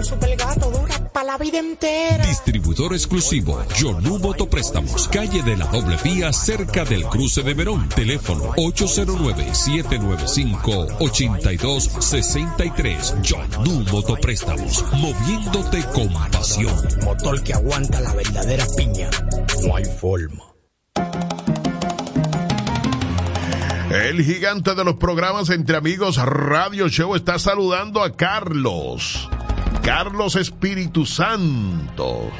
con Super Gato dura para la vida entera. Distribuidor exclusivo, Yonu Motopréstamos, calle de la doble vía, cerca del cruce de Verón. Teléfono 809-795-8263. Yonu Motopréstamos, moviéndote con pasión. Motor que aguanta la verdadera piña. No hay forma. El gigante de los programas Entre Amigos Radio Show está saludando a Carlos. Carlos Espíritu Santo.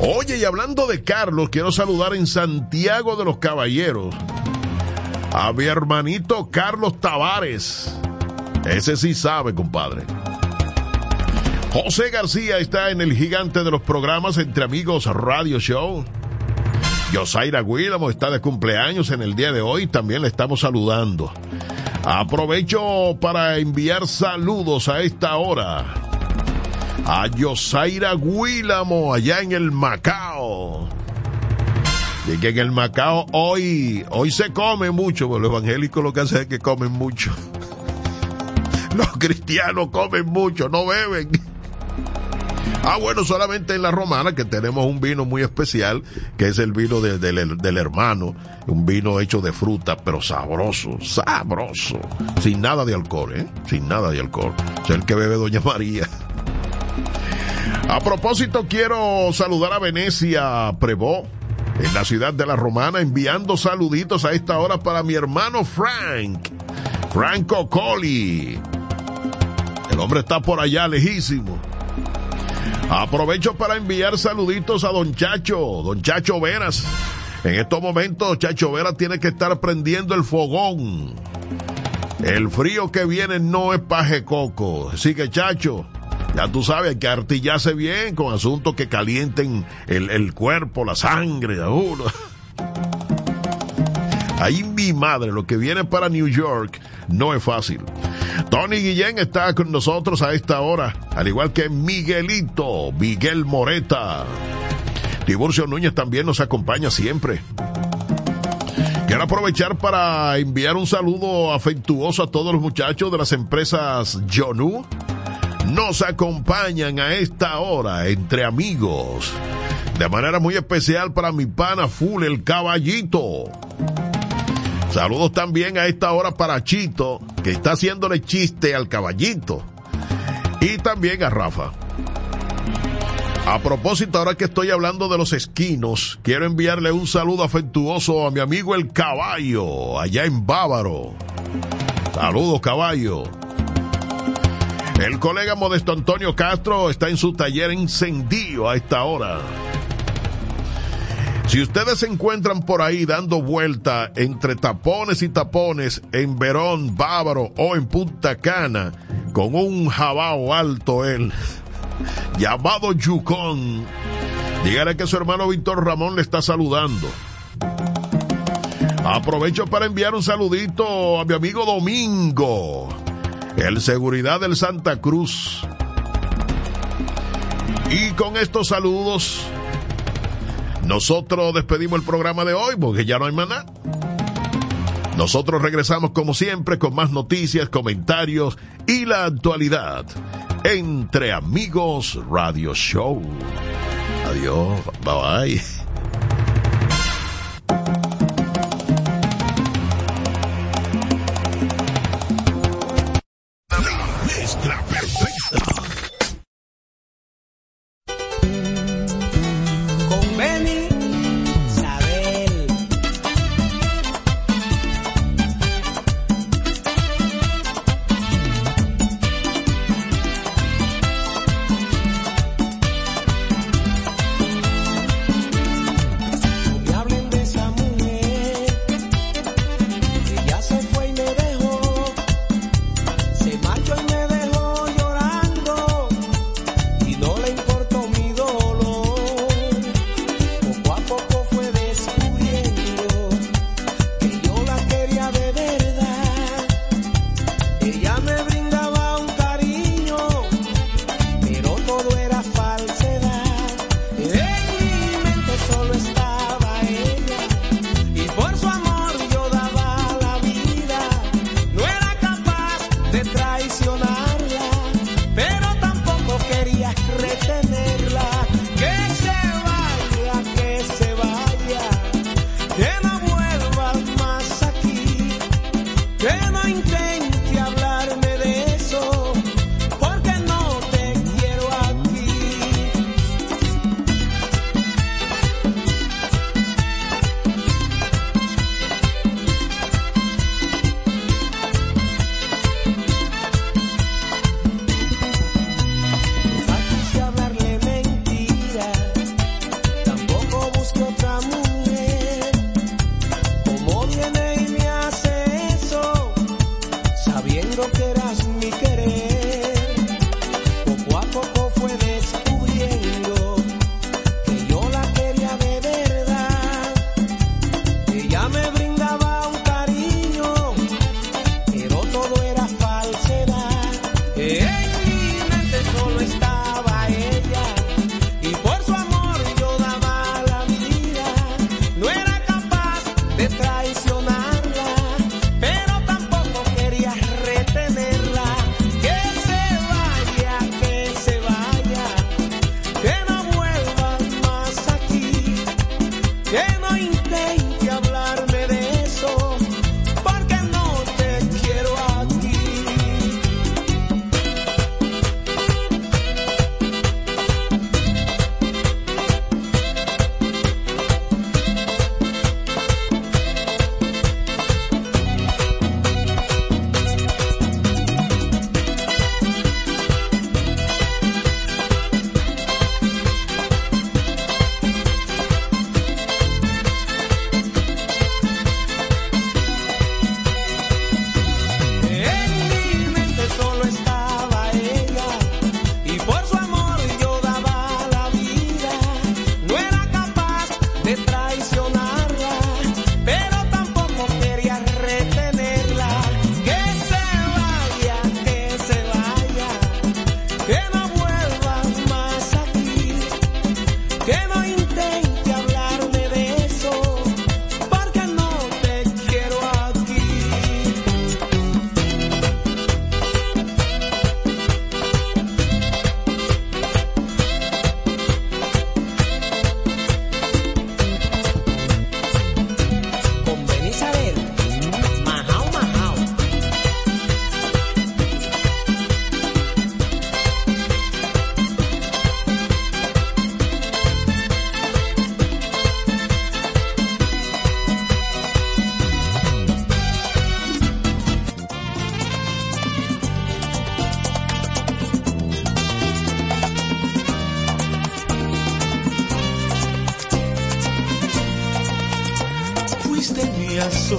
Oye, y hablando de Carlos, quiero saludar en Santiago de los Caballeros a mi hermanito Carlos Tavares. Ese sí sabe, compadre. José García está en el gigante de los programas Entre Amigos Radio Show. Yosaira Guilamo está de cumpleaños en el día de hoy, también le estamos saludando. Aprovecho para enviar saludos a esta hora a Yosaira Guilamo allá en el Macao. Y que en el Macao hoy, hoy se come mucho, porque los evangélicos lo que hacen es que comen mucho. Los cristianos comen mucho, no beben. Ah, bueno, solamente en la romana que tenemos un vino muy especial, que es el vino del hermano, un vino hecho de fruta, pero sabroso, sabroso, sin nada de alcohol, ¿eh? Sin nada de alcohol. Es el que bebe Doña María. A propósito, quiero saludar a Venecia Prevó, en la ciudad de la Romana, enviando saluditos a esta hora para mi hermano Frank, Franco Coli. El hombre está por allá, lejísimo. Aprovecho para enviar saluditos a don Chacho, don Chacho Veras. En estos momentos, Chacho Veras tiene que estar prendiendo el fogón. El frío que viene no es paje coco. Así que, Chacho, ya tú sabes, que artillarse bien con asuntos que calienten el, el cuerpo, la sangre uno. Ahí mi madre, lo que viene para New York no es fácil. Tony Guillén está con nosotros a esta hora, al igual que Miguelito, Miguel Moreta. Tiburcio Núñez también nos acompaña siempre. Quiero aprovechar para enviar un saludo afectuoso a todos los muchachos de las empresas Jonu. Nos acompañan a esta hora entre amigos. De manera muy especial para mi pana Full, el caballito. Saludos también a esta hora para Chito, que está haciéndole chiste al caballito. Y también a Rafa. A propósito, ahora que estoy hablando de los esquinos, quiero enviarle un saludo afectuoso a mi amigo el caballo, allá en Bávaro. Saludos, caballo. El colega Modesto Antonio Castro está en su taller encendido a esta hora. Si ustedes se encuentran por ahí dando vuelta entre tapones y tapones en Verón, Bávaro o en Punta Cana, con un jabao alto él, llamado Yukon, dígale que su hermano Víctor Ramón le está saludando. Aprovecho para enviar un saludito a mi amigo Domingo, el seguridad del Santa Cruz. Y con estos saludos nosotros despedimos el programa de hoy porque ya no hay nada. Nosotros regresamos como siempre con más noticias, comentarios y la actualidad. Entre Amigos Radio Show. Adiós. Bye bye.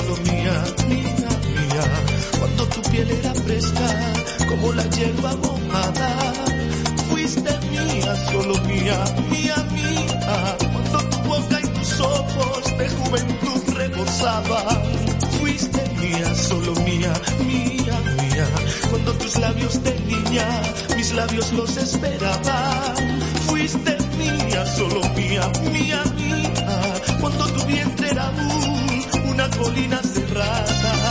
solo mía, mía, mía. Cuando tu piel era fresca, como la hierba mojada, fuiste mía, solo mía, mía, mía. Cuando tu boca y tus ojos de juventud rebosaban, fuiste mía, solo mía, mía, mía. Cuando tus labios de niña, mis labios los esperaban, fuiste mía, solo mía, mía, mía. Cuando tu vientre era duro una colina cerrada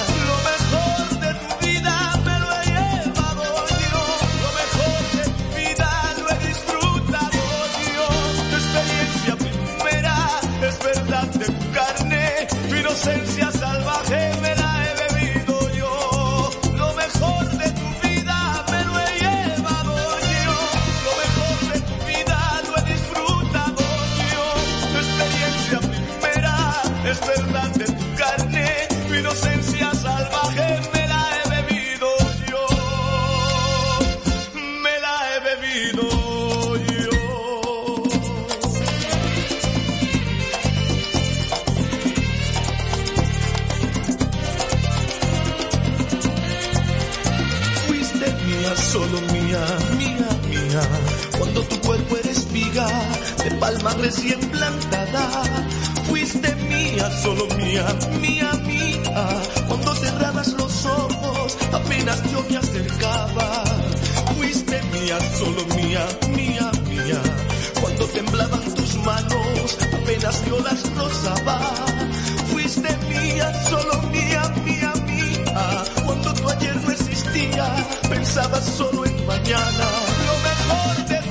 Fuiste mía, solo mía, mía, mía. Cuando cerrabas los ojos, apenas yo me acercaba. Fuiste mía, solo mía, mía, mía. Cuando temblaban tus manos, apenas yo las rozaba. Fuiste mía, solo mía, mía, mía. Cuando tú ayer no existías, pensabas solo en mañana. Lo mejor de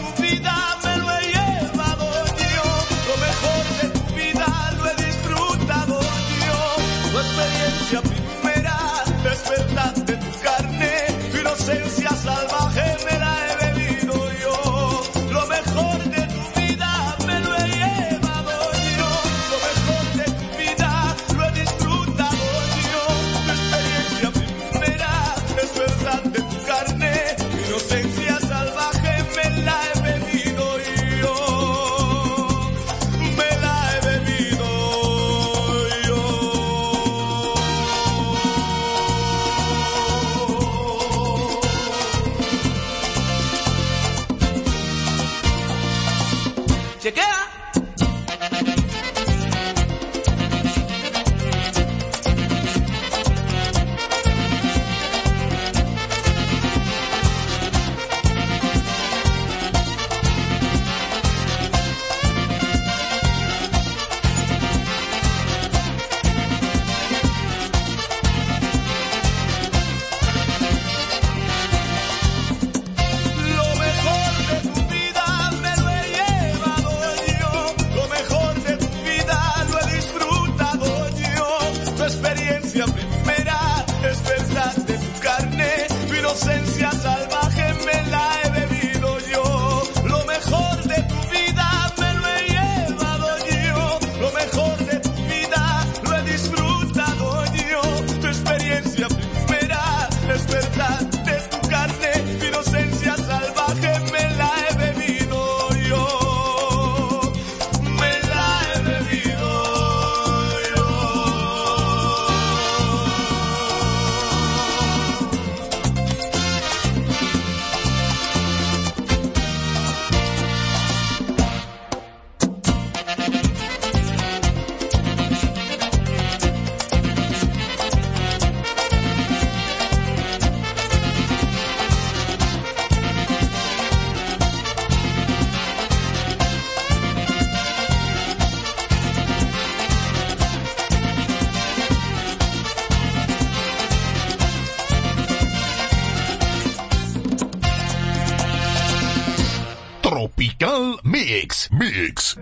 Mix, mix,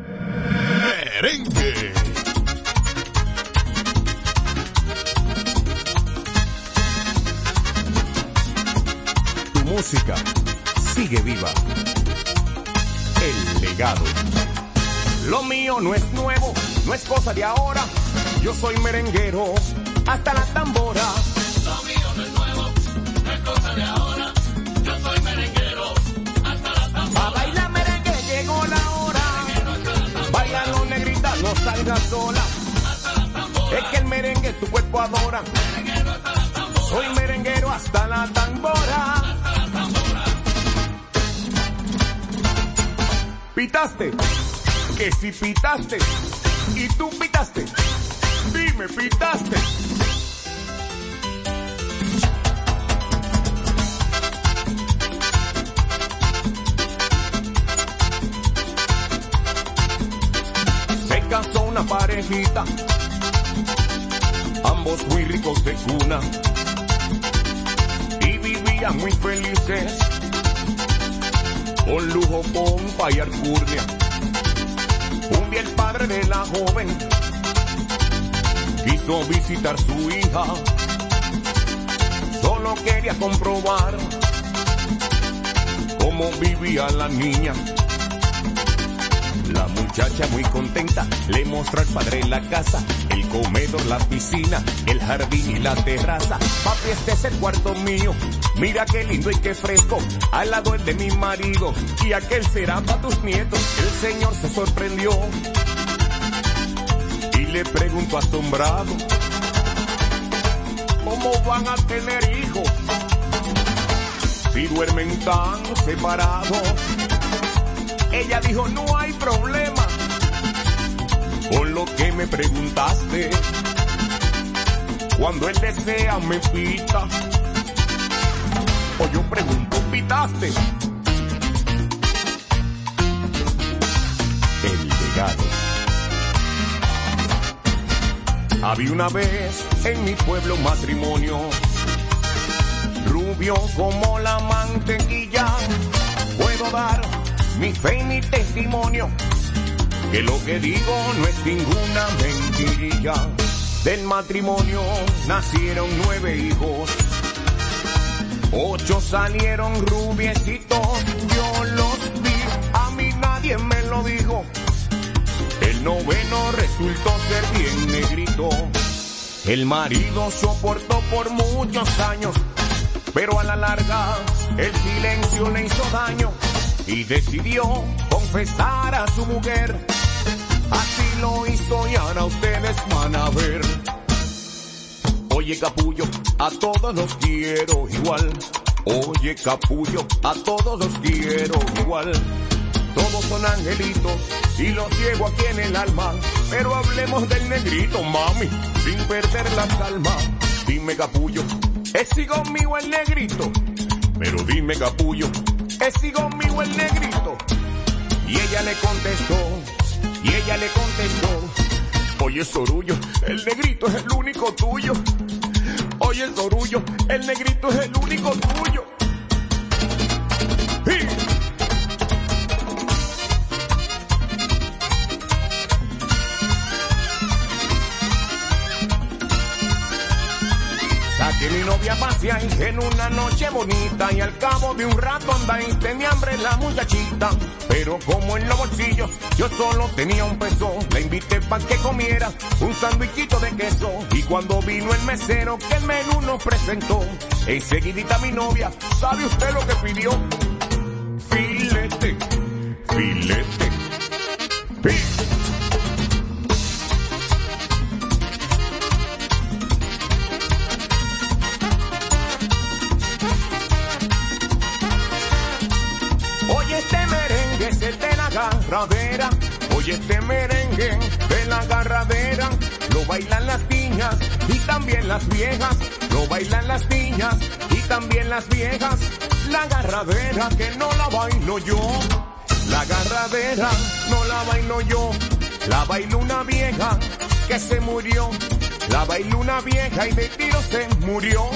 merengue. Tu música sigue viva. El legado. Lo mío no es nuevo, no es cosa de ahora. Yo soy merenguero, hasta la tambora tu cuerpo adora. Soy merenguero hasta la tambora. Pitaste, que si pitaste, y tú pitaste, dime pitaste. Se casó una parejita ambos muy ricos de cuna, y vivían muy felices, con lujo, pompa y alcurnia. Un día el padre de la joven quiso visitar su hija, solo quería comprobar cómo vivía la niña. La muchacha muy contenta le mostró al padre la casa, el comedor, la piscina, el jardín y la terraza. Papi, este es el cuarto mío. Mira qué lindo y qué fresco. Al lado el de mi marido y aquel será para tus nietos. El señor se sorprendió y le preguntó asombrado. ¿Cómo van a tener hijos si duermen tan separados? Ella dijo, no hay problema lo que me preguntaste. Cuando él desea me pita. O yo pregunto, pitaste. El legado. Había una vez en mi pueblo matrimonio, rubio como la mantequilla. Puedo dar mi fe y mi testimonio, que lo que digo no es ninguna mentirilla. Del matrimonio nacieron nueve hijos, ocho salieron rubiecitos, yo los vi, a mí nadie me lo dijo. El noveno resultó ser bien negrito. El marido soportó por muchos años, pero a la larga el silencio le hizo daño y decidió confesar a su mujer. Así lo hizo y ahora ustedes van a ver. Oye capullo, a todos los quiero igual. Oye capullo, a todos los quiero igual. Todos son angelitos y los ciego aquí en el alma. Pero hablemos del negrito, mami, sin perder la calma. Dime capullo, ¿es conmigo el negrito? Pero dime capullo, ¿es conmigo el negrito? Y ella le contestó, y ella le contestó, oye Sorullo, el negrito es el único tuyo. Oye Sorullo, el negrito es el único tuyo. Mi novia pasear en una noche bonita y al cabo de un rato andáis tenía hambre la muchachita. Pero como en los bolsillos yo solo tenía un peso, la invité para que comiera un sandwichito de queso. Y cuando vino el mesero que el menú nos presentó, enseguidita mi novia, ¿sabe usted lo que pidió? Filete, filete. Este merengue de la agarradera. Lo bailan las niñas y también las viejas. Lo bailan las niñas y también las viejas. La agarradera que no la bailo yo. La agarradera no la bailo yo. La bailó una vieja que se murió. La bailó una vieja y de tiro se murió.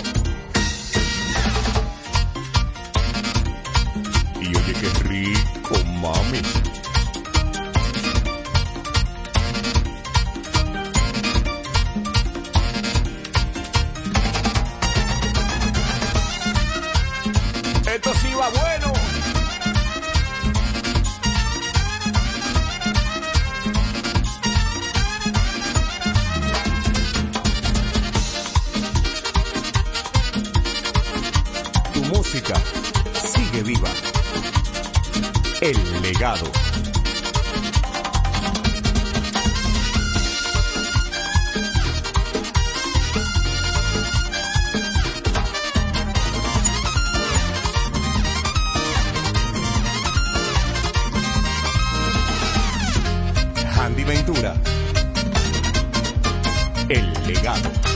Y oye qué rico, mami. El legado.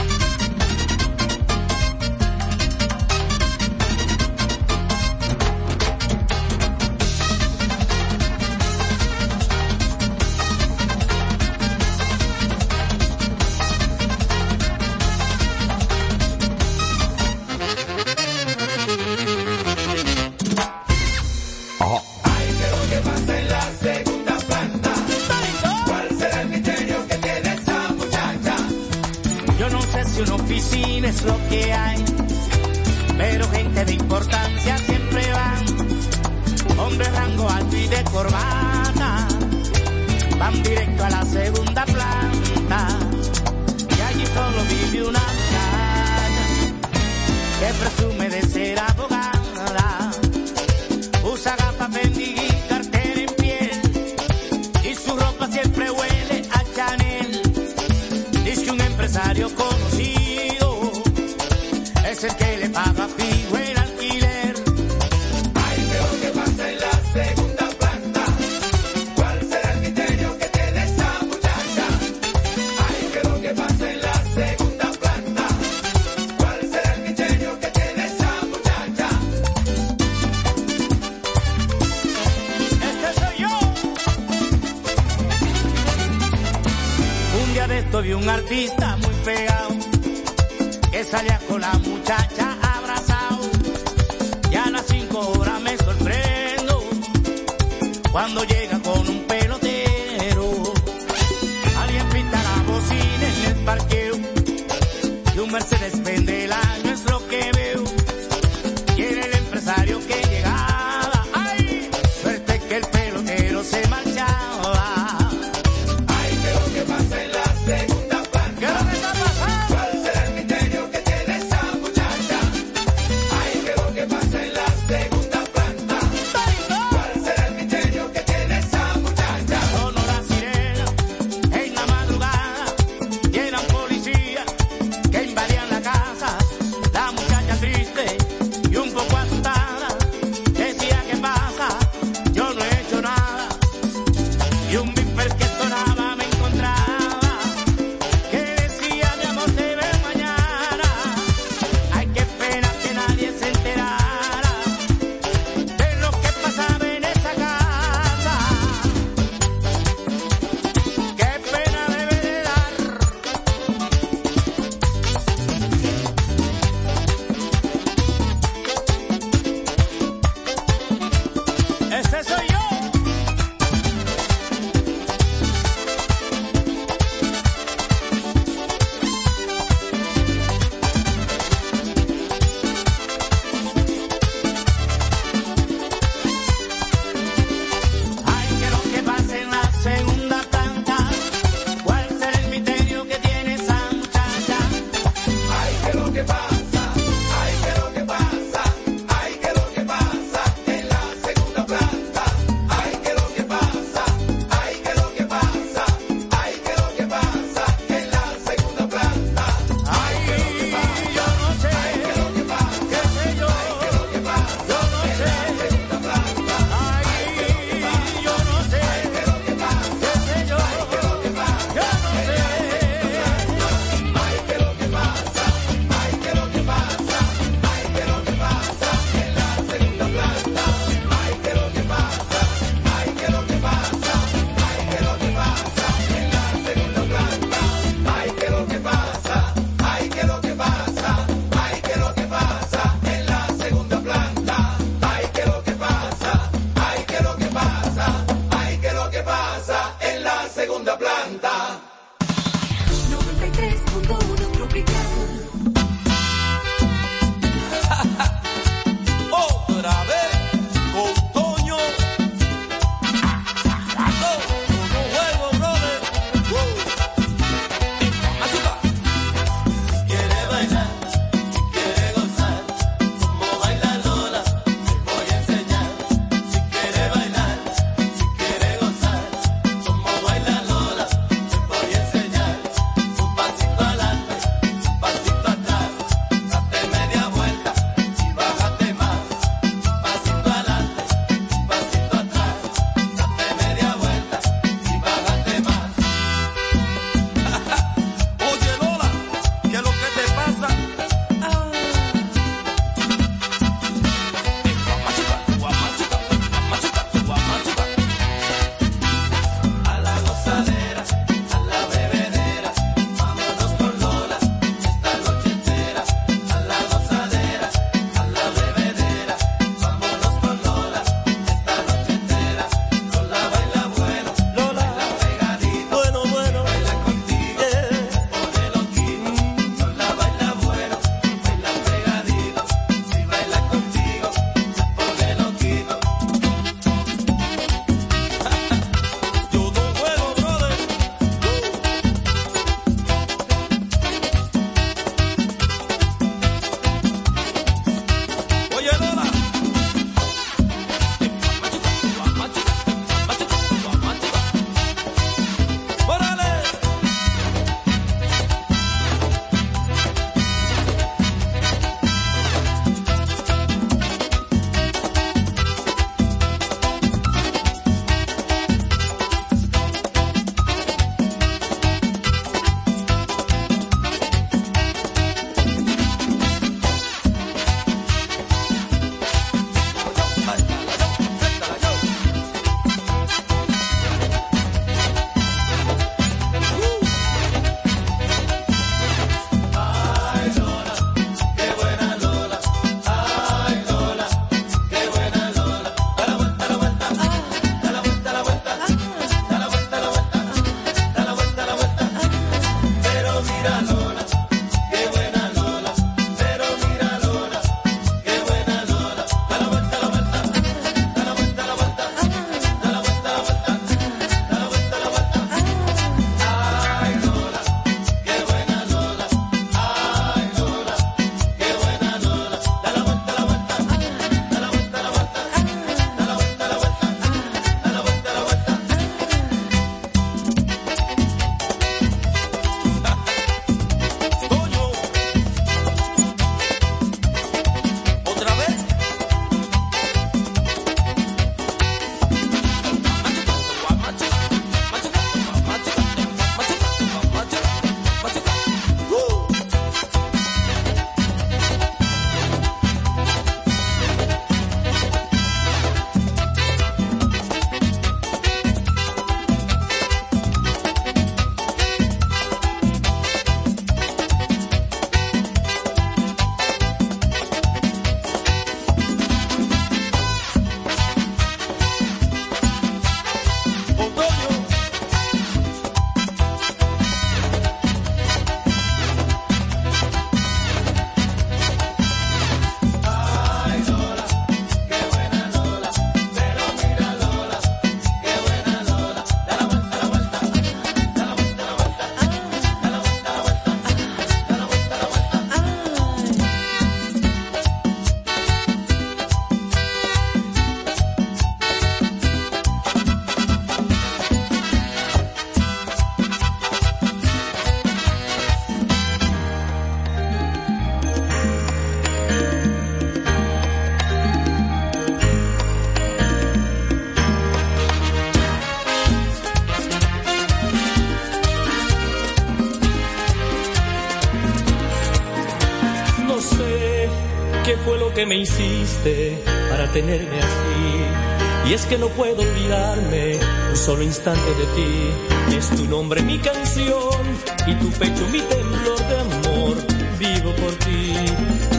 Tenerme así. Y es que no puedo olvidarme un solo instante de ti. Es tu nombre mi canción y tu pecho mi temblor de amor. Vivo por ti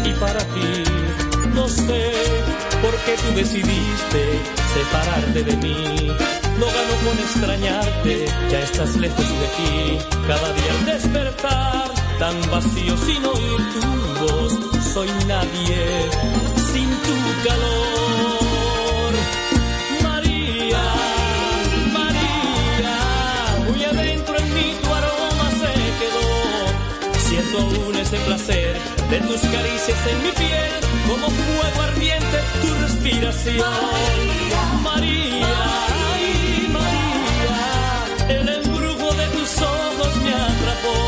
y para ti. No sé por qué tú decidiste separarte de mí. No gano con extrañarte, ya estás lejos de aquí. Cada día al despertar, tan vacío sin oír tu voz, soy nadie sin tu calor. Siento aún ese placer de tus caricias en mi piel, como fuego ardiente tu respiración. María, ay María, el embrujo de tus ojos me atrapó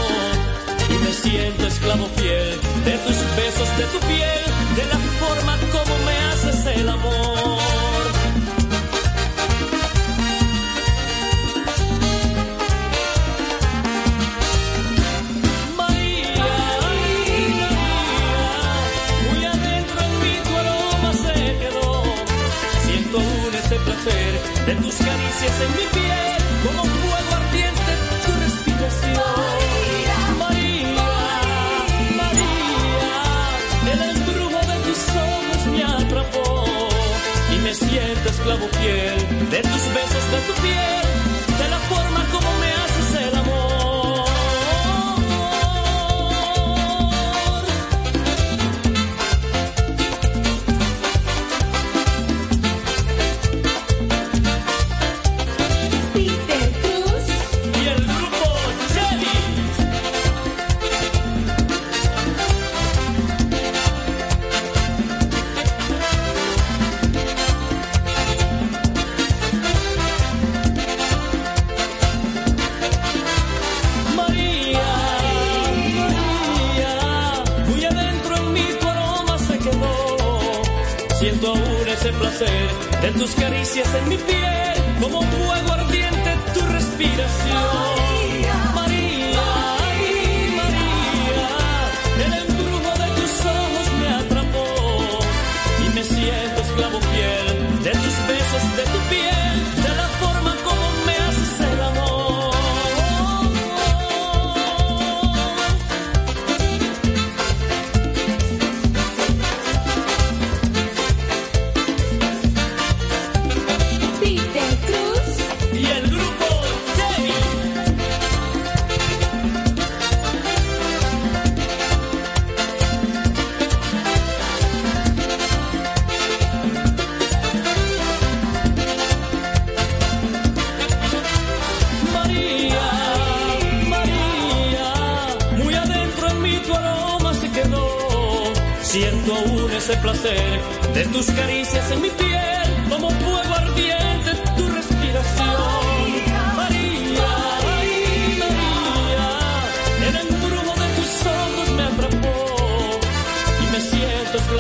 y me siento esclavo fiel de tus besos, de tu piel, de la forma como me haces el amor. De tus caricias en mi piel, como fuego ardiente tu respiración. María, María, el embrujo de tus ojos me atrapó y me siento esclavo fiel de tus besos, de tu piel,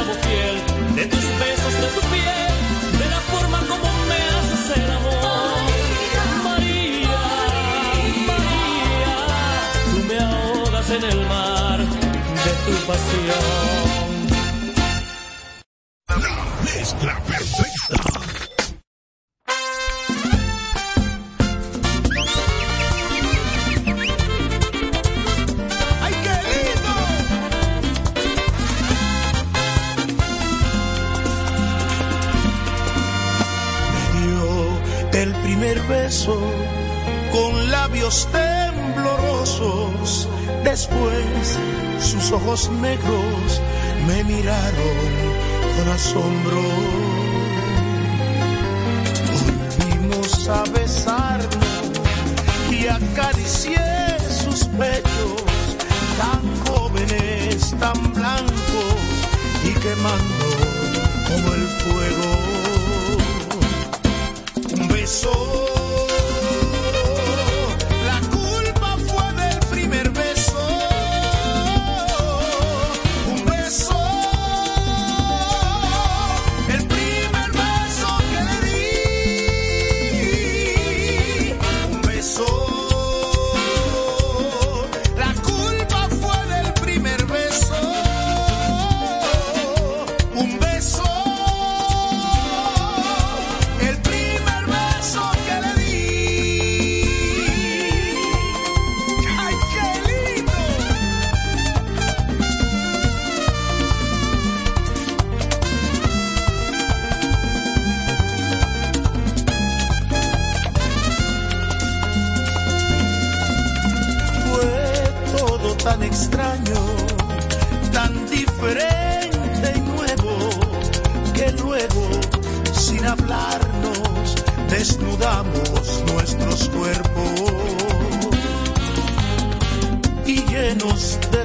esclavo fiel de tus besos, de tu piel, de la forma como me haces el amor. María, María, tú me ahogas en el mar de tu pasión.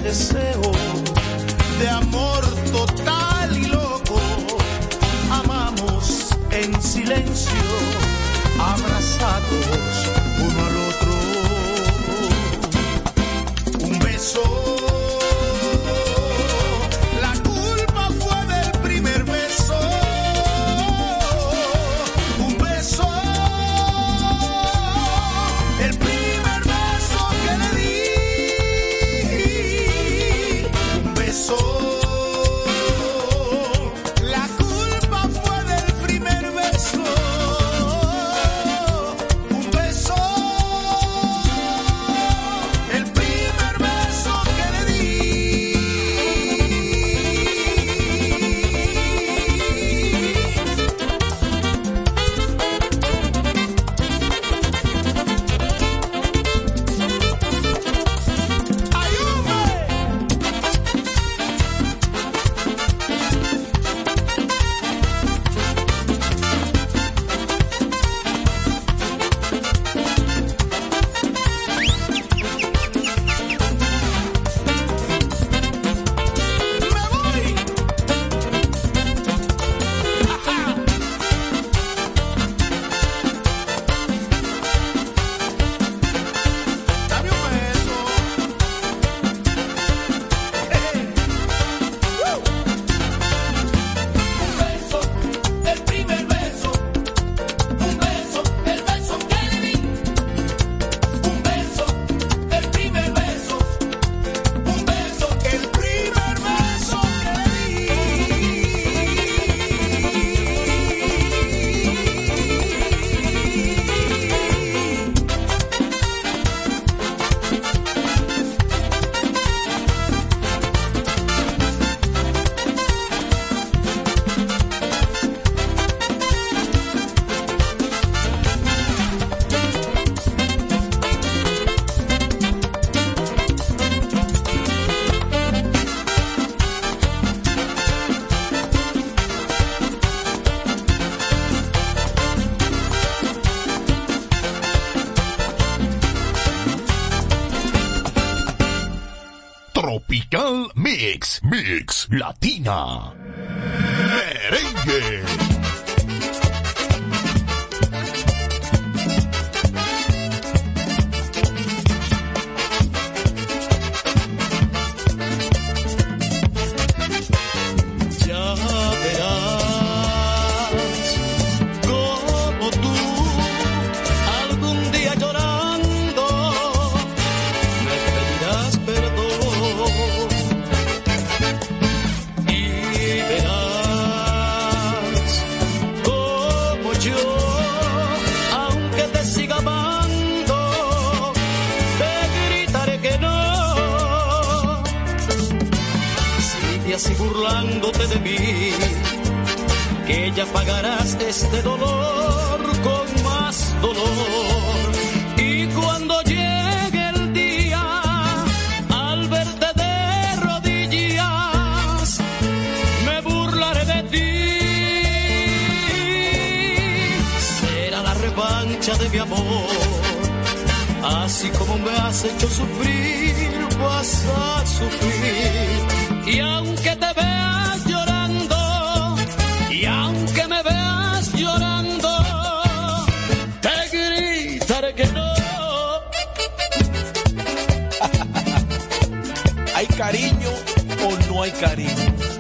deseo de amor total y loco. Amamos en silencio, abrazados latina. ¿Hay cariño o no hay cariño?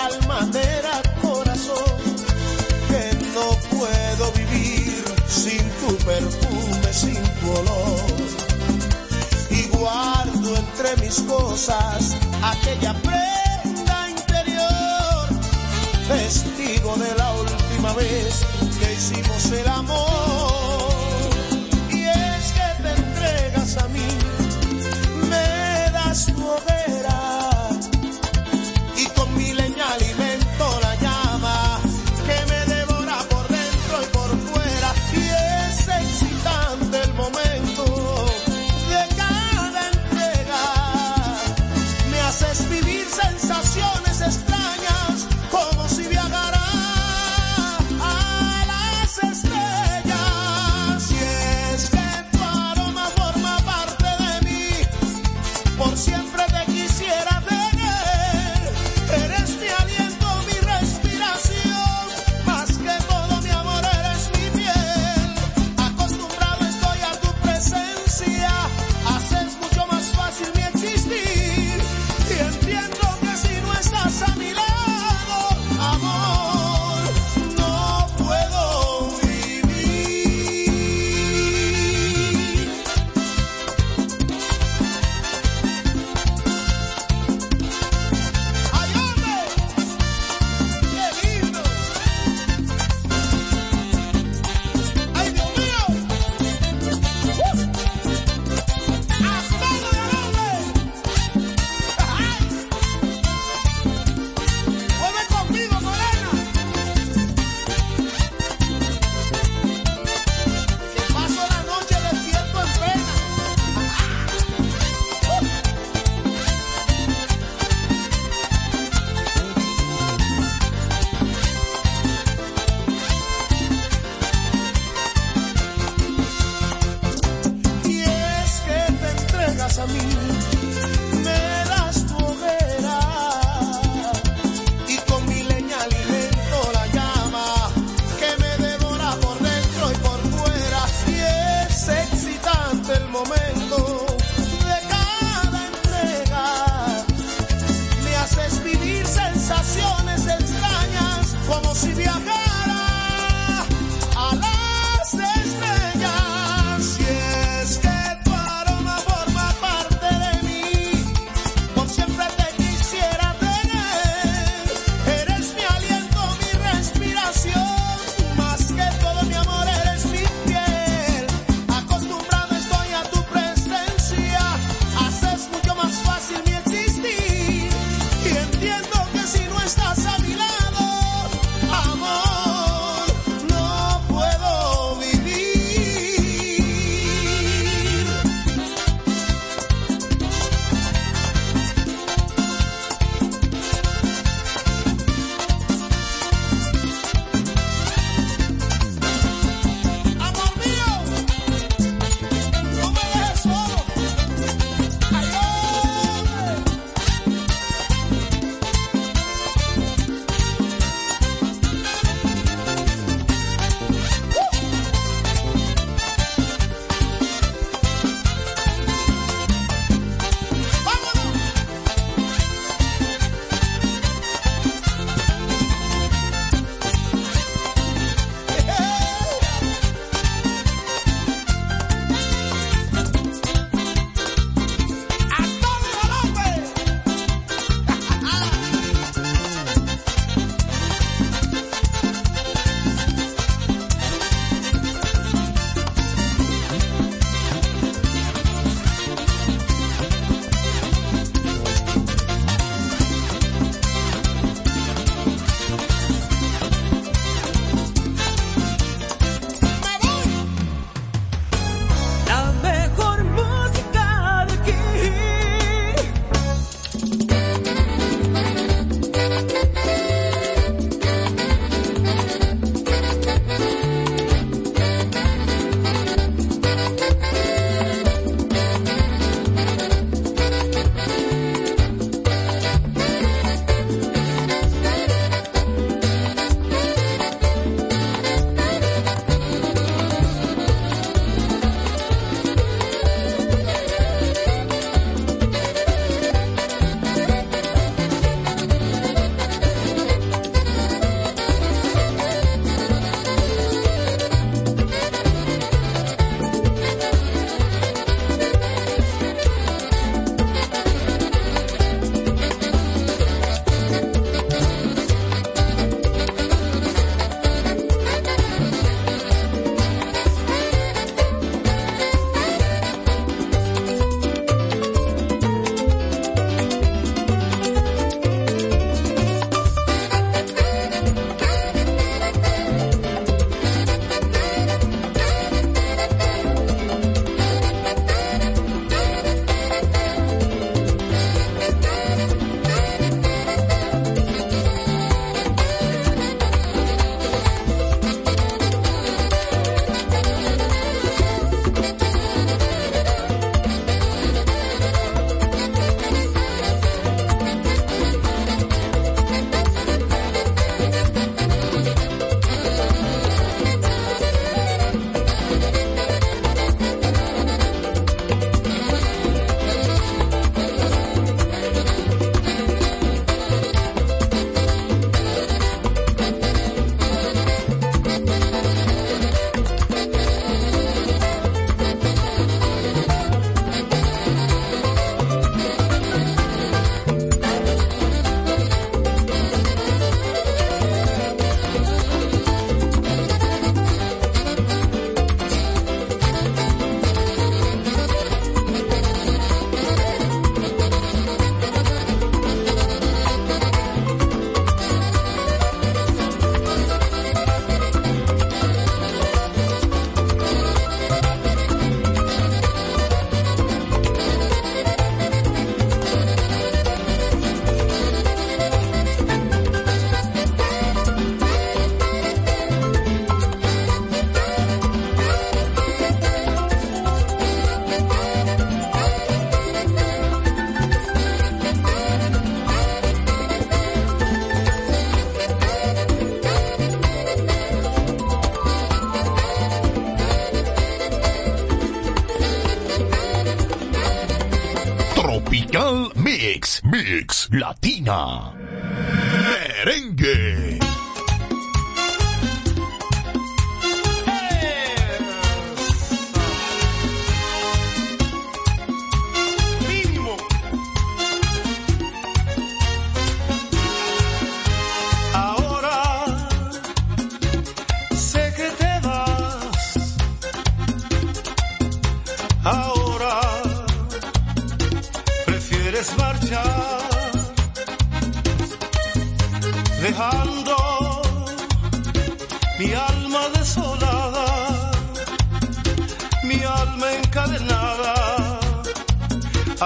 tal manera, corazón, que no puedo vivir sin tu perfume, sin tu olor. Y guardo entre mis cosas aquella prenda interior, testigo de la última vez que hicimos el amor. Latina.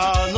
A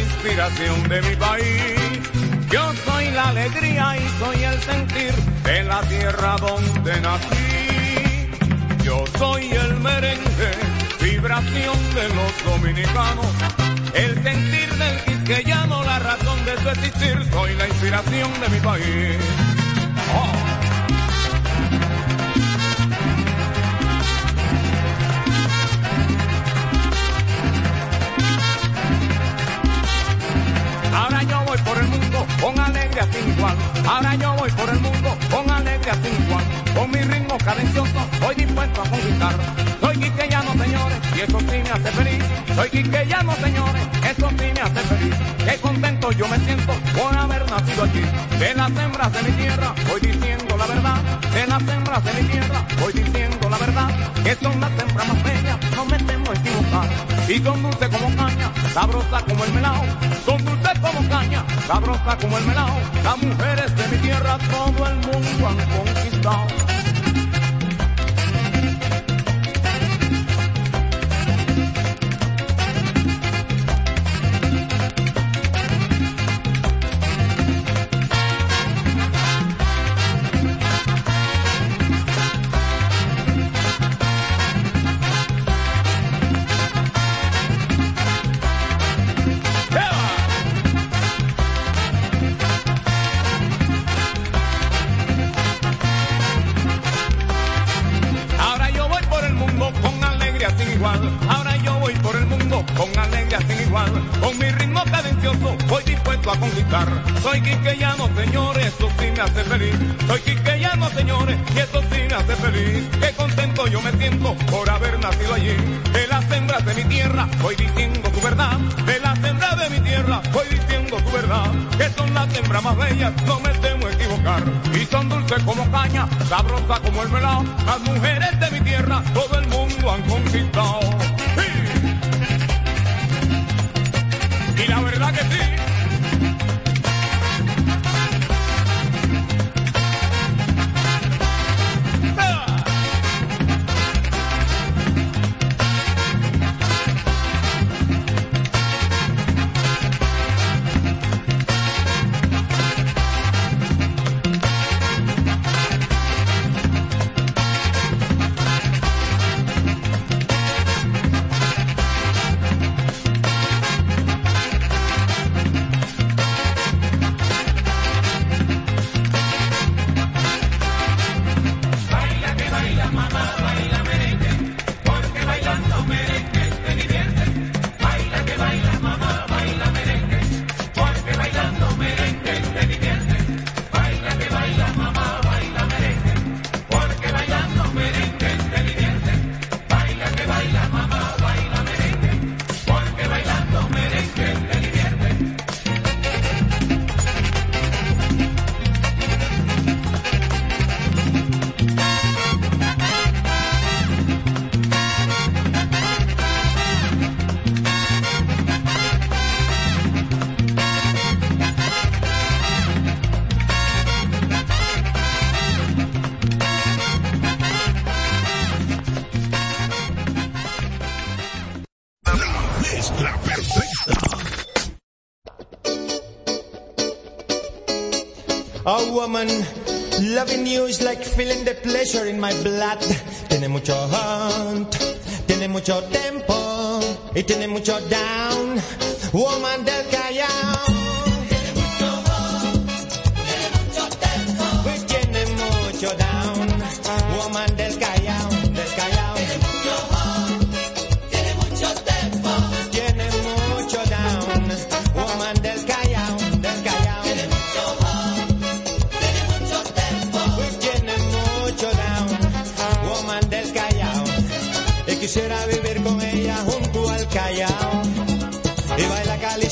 inspiración de mi país. Yo soy la alegría y soy el sentir de la tierra donde nací. Yo soy el merengue, vibración de los dominicanos. El sentir del quisqueyano, la razón de su existir. Soy la inspiración de mi país. Oh. Alegría sin igual. Ahora yo voy por el mundo con alegría sin igual. Con mi ritmo cadencioso, hoy dispuesto a conquistar. Soy quiqueyano, señores, y eso sí me hace feliz. Soy quiqueyano, señores, eso sí me hace feliz. Qué contento yo me siento por haber nacido aquí. De las hembras de mi tierra, voy diciendo la verdad. De las hembras de mi tierra, voy diciendo la verdad. Que son las hembras más bellas, no me temo equivocar. Y son dulces como caña, sabrosa como el melao. Son dulces como caña, sabrosa como el melao. Las mujeres de mi tierra, todo el mundo han conquistado. Las hembras más bellas, no me temo equivocar. Y son dulces como caña, sabrosas como el melao. Las mujeres de mi tierra, todo el mundo han conquistado. Y la verdad que sí. Woman, loving you is like feeling the pleasure in my blood. Tiene mucho hunt, tiene mucho tempo y tiene mucho down. Woman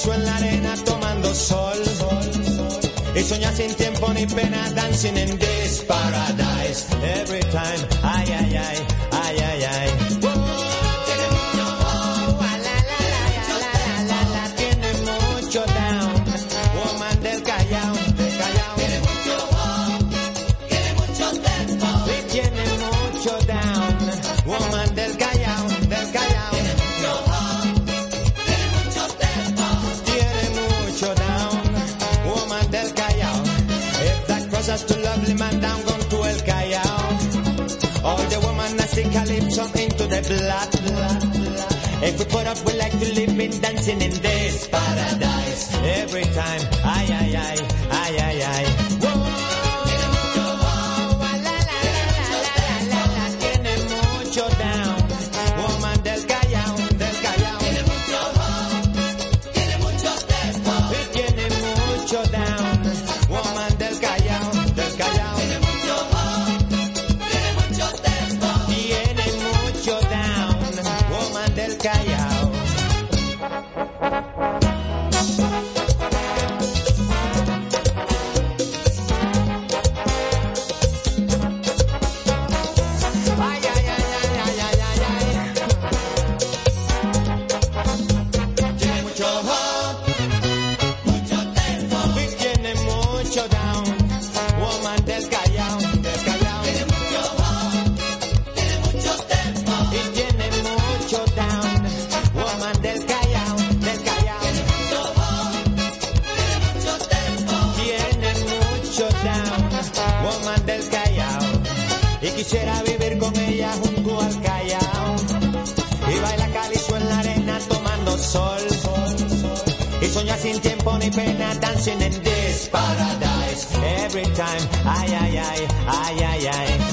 calizo en la arena tomando sol. Y sueña sin tiempo ni pena dancing in this paradise. Every time, ay, ay, ay, quisiera vivir con ella junto al callao. Y baila calizo en la arena tomando sol. Y soñar sin tiempo ni pena, dancing in this paradise. Every time, ay, ay, ay, ay, ay, ay.